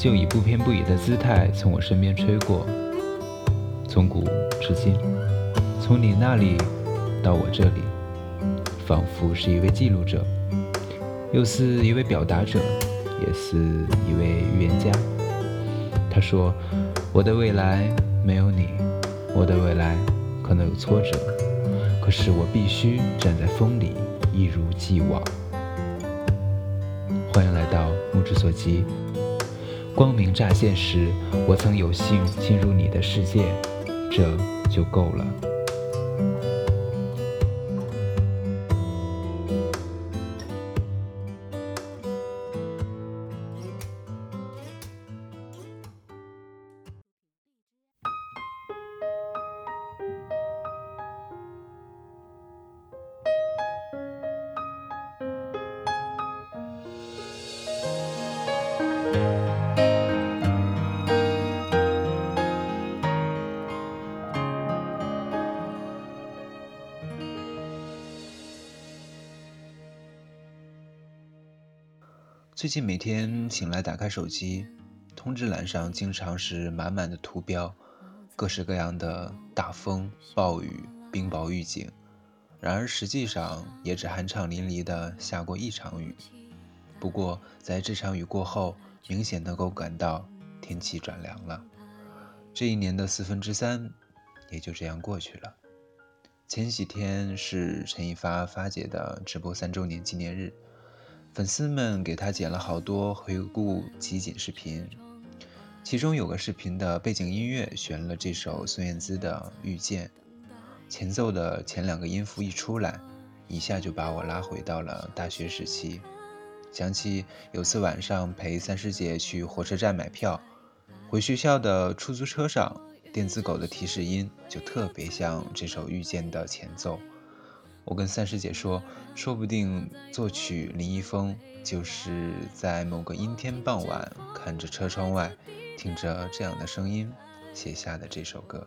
就以不偏不倚的姿态从我身边吹过，从古至今，从你那里到我这里，仿佛是一位记录者，又似一位表达者，也似一位预言家。他说：“我的未来没有你，我的未来可能有挫折，可是我必须站在风里，一如既往。”欢迎来到目之所及。光明乍现时，我曾有幸进入你的世界，这就够了。最近每天醒来打开手机，通知栏上经常是满满的图标，各式各样的大风、暴雨、冰雹预警。然而实际上也只酣畅淋漓的下过一场雨。不过在这场雨过后，明显能够感到天气转凉了。这一年的四分之三也就这样过去了。前几天是陈一发发姐的直播三周年纪念日。粉丝们给他剪了好多回顾集锦视频，其中有个视频的背景音乐选了这首孙燕姿的《遇见》，前奏的前两个音符一出来，一下就把我拉回到了大学时期，想起有次晚上陪三师姐去火车站买票，回学校的出租车上，电子狗的提示音就特别像这首《遇见》的前奏。我跟三师姐说，说不定作曲林一峰就是在某个阴天傍晚，看着车窗外，听着这样的声音写下的这首歌。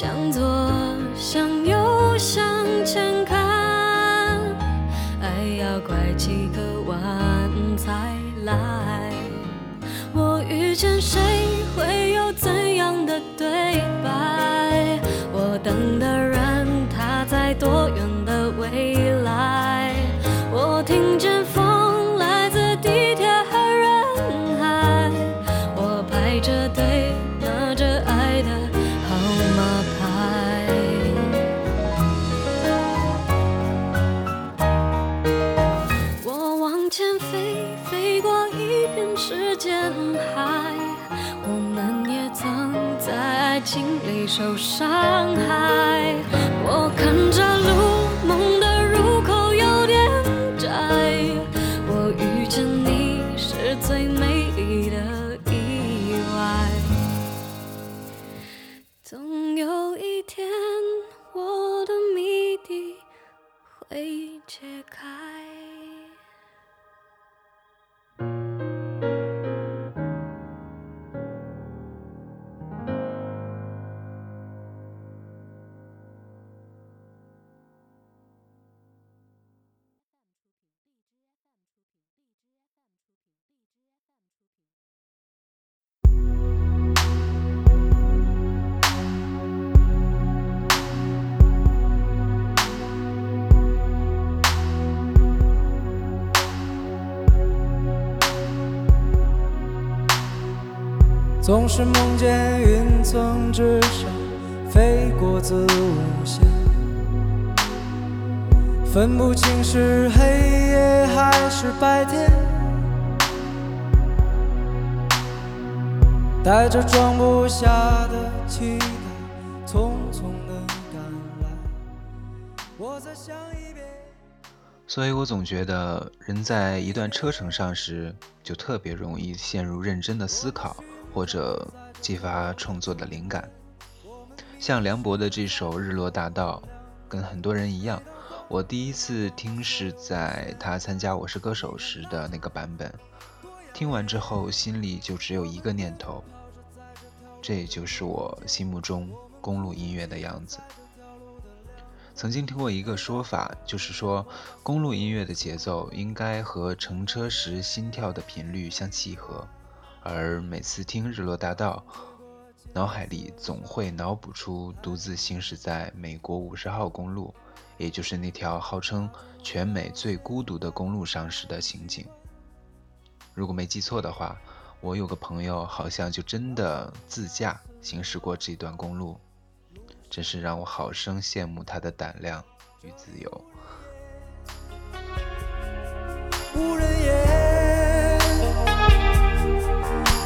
向左向右向前看爱要拐几个弯才来。我遇见谁总是梦见云层之上飞过子午线，分不清是黑夜还是白天，带着装不下的期待，匆匆的赶来。我在想一遍。所以我总觉得，人在一段车程上时，就特别容易陷入认真的思考，或者激发创作的灵感。像梁博的这首《日落大道》，跟很多人一样，我第一次听是在他参加《我是歌手》时的那个版本。听完之后，心里就只有一个念头：这就是我心目中公路音乐的样子。曾经听过一个说法，就是说公路音乐的节奏应该和乘车时心跳的频率相契合，而每次听《日落大道》，脑海里总会脑补出独自行驶在美国五十号公路，也就是那条号称全美最孤独的公路上时的情景。如果没记错的话，我有个朋友好像就真的自驾行驶过这段公路。真是让我好生羡慕他的胆量与自由。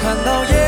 看到夜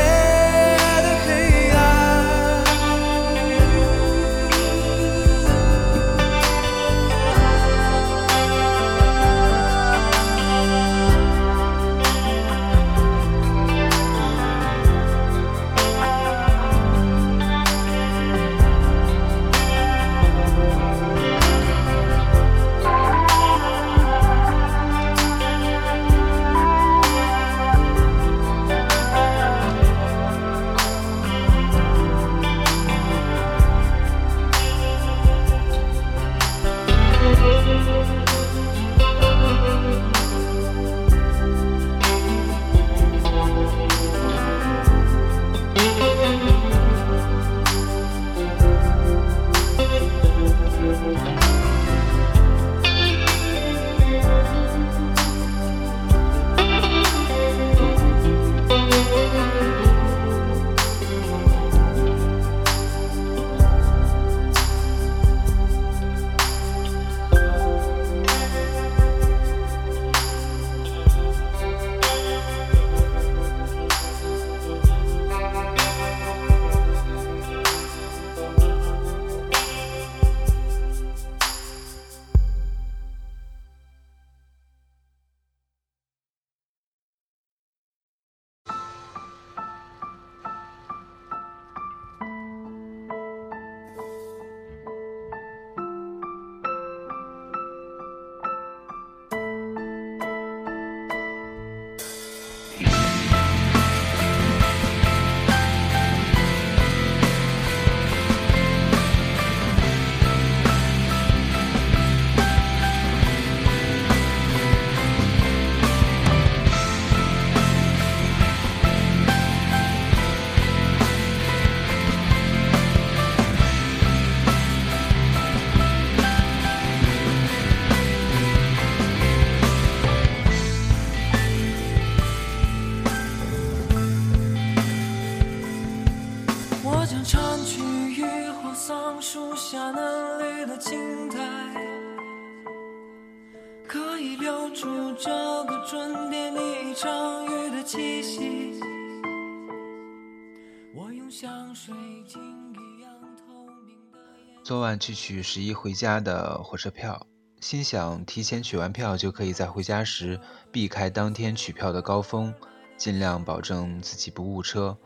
树下嫩绿的青苔，可以留住这个。春天一场雨的气息，我用香水精一样透明的眼。昨晚去取十一回家的火车票，心想提前取完票就可以在回家时避开当天取票的高峰，尽量保证自己不误车。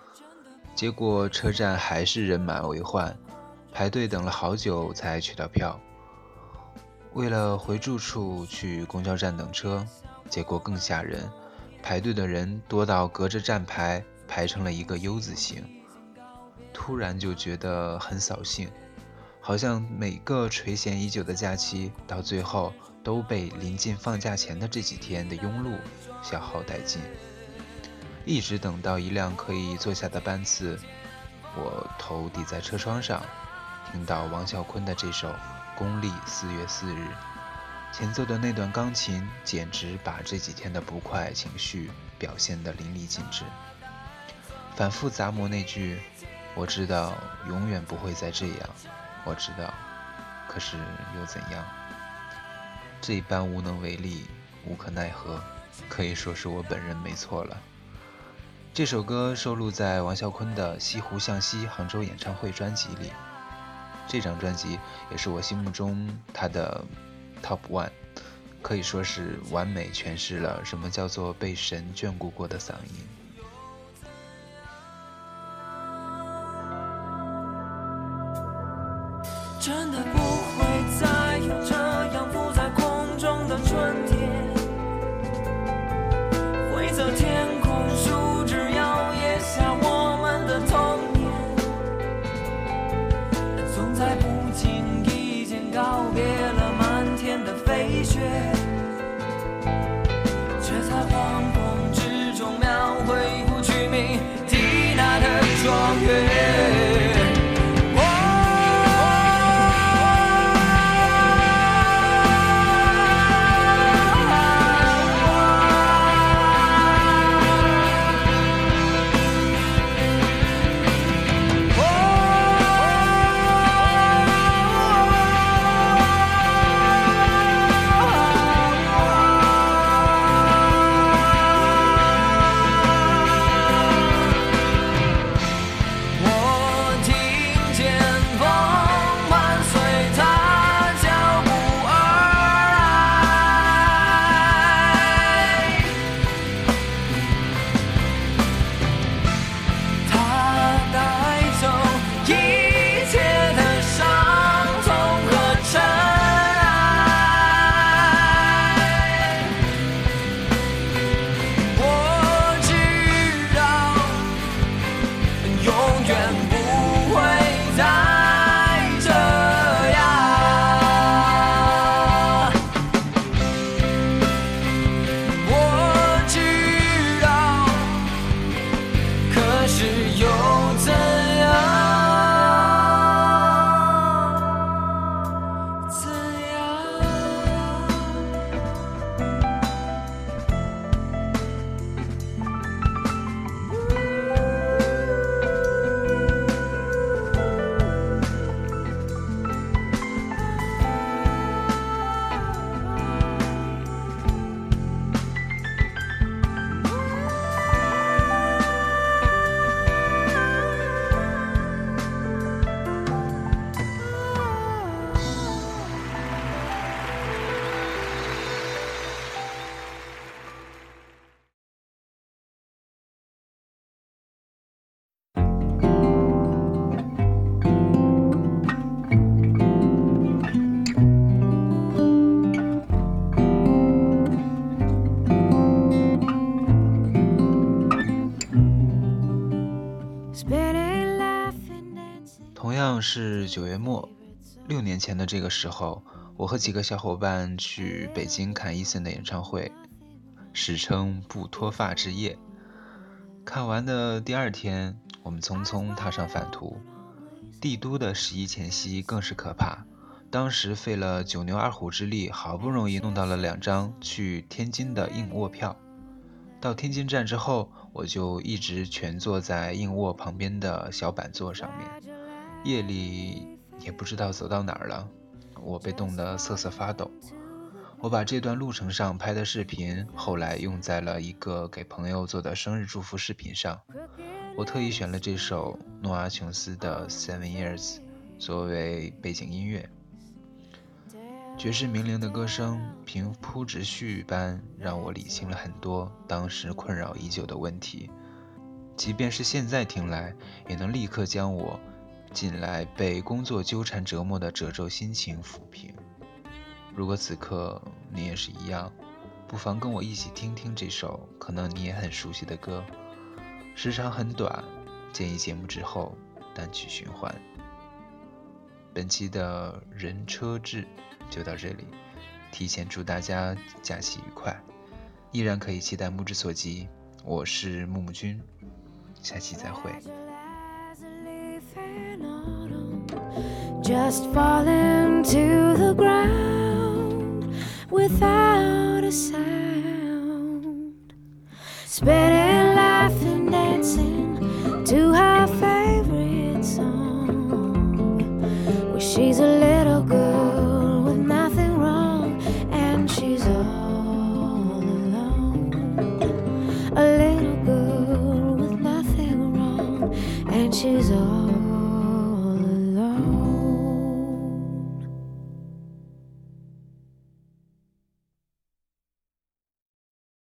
结果车站还是人满为患，排队等了好久才取到票。为了回住处去公交站等车，结果更吓人，排队的人多到隔着站牌排成了一个 U 字形。突然就觉得很扫兴，好像每个垂涎已久的假期到最后都被临近放假前的这几天的庸碌消耗殆尽。一直等到一辆可以坐下的班次，我头抵在车窗上，听到王啸坤的这首。公历四月四日，前奏的那段钢琴简直把这几天的不快情绪表现得淋漓尽致。反复杂磨那句：“我知道永远不会再这样。”我知道，可是又怎样？这般无能为力、无可奈何，可以说是我本人没错了。这首歌收录在王啸坤的《西湖向西》杭州演唱会专辑里。这张专辑也是我心目中他的 top one，可以说是完美诠释了什么叫做被神眷顾过的嗓音。是九月末，六年前的这个时候，我和几个小伙伴去北京看 Eason 的演唱会，史称“不脱发之夜”。看完的第二天，我们匆匆踏上返途。帝都的十一前夕更是可怕，当时费了九牛二虎之力，好不容易弄到了两张去天津的硬卧票。到天津站之后，我就一直蜷坐在硬卧旁边的小板座上面。夜里也不知道走到哪儿了，我被冻得瑟瑟发抖。我把这段路程上拍的视频，后来用在了一个给朋友做的生日祝福视频上。我特意选了这首诺阿琼斯的《Seven Years》作为背景音乐。爵士名伶的歌声平铺直叙般让我理清了很多当时困扰已久的问题，即便是现在听来，也能立刻将我近来被工作纠缠折磨的褶皱心情抚平。如果此刻你也是一样，不妨跟我一起听听这首可能你也很熟悉的歌。时长很短，建议节目之后单曲循环。本期的人车志就到这里，提前祝大家假期愉快，依然可以期待目之所及。我是木木君，下期再会。Just falling to the ground without a sound. Spinning,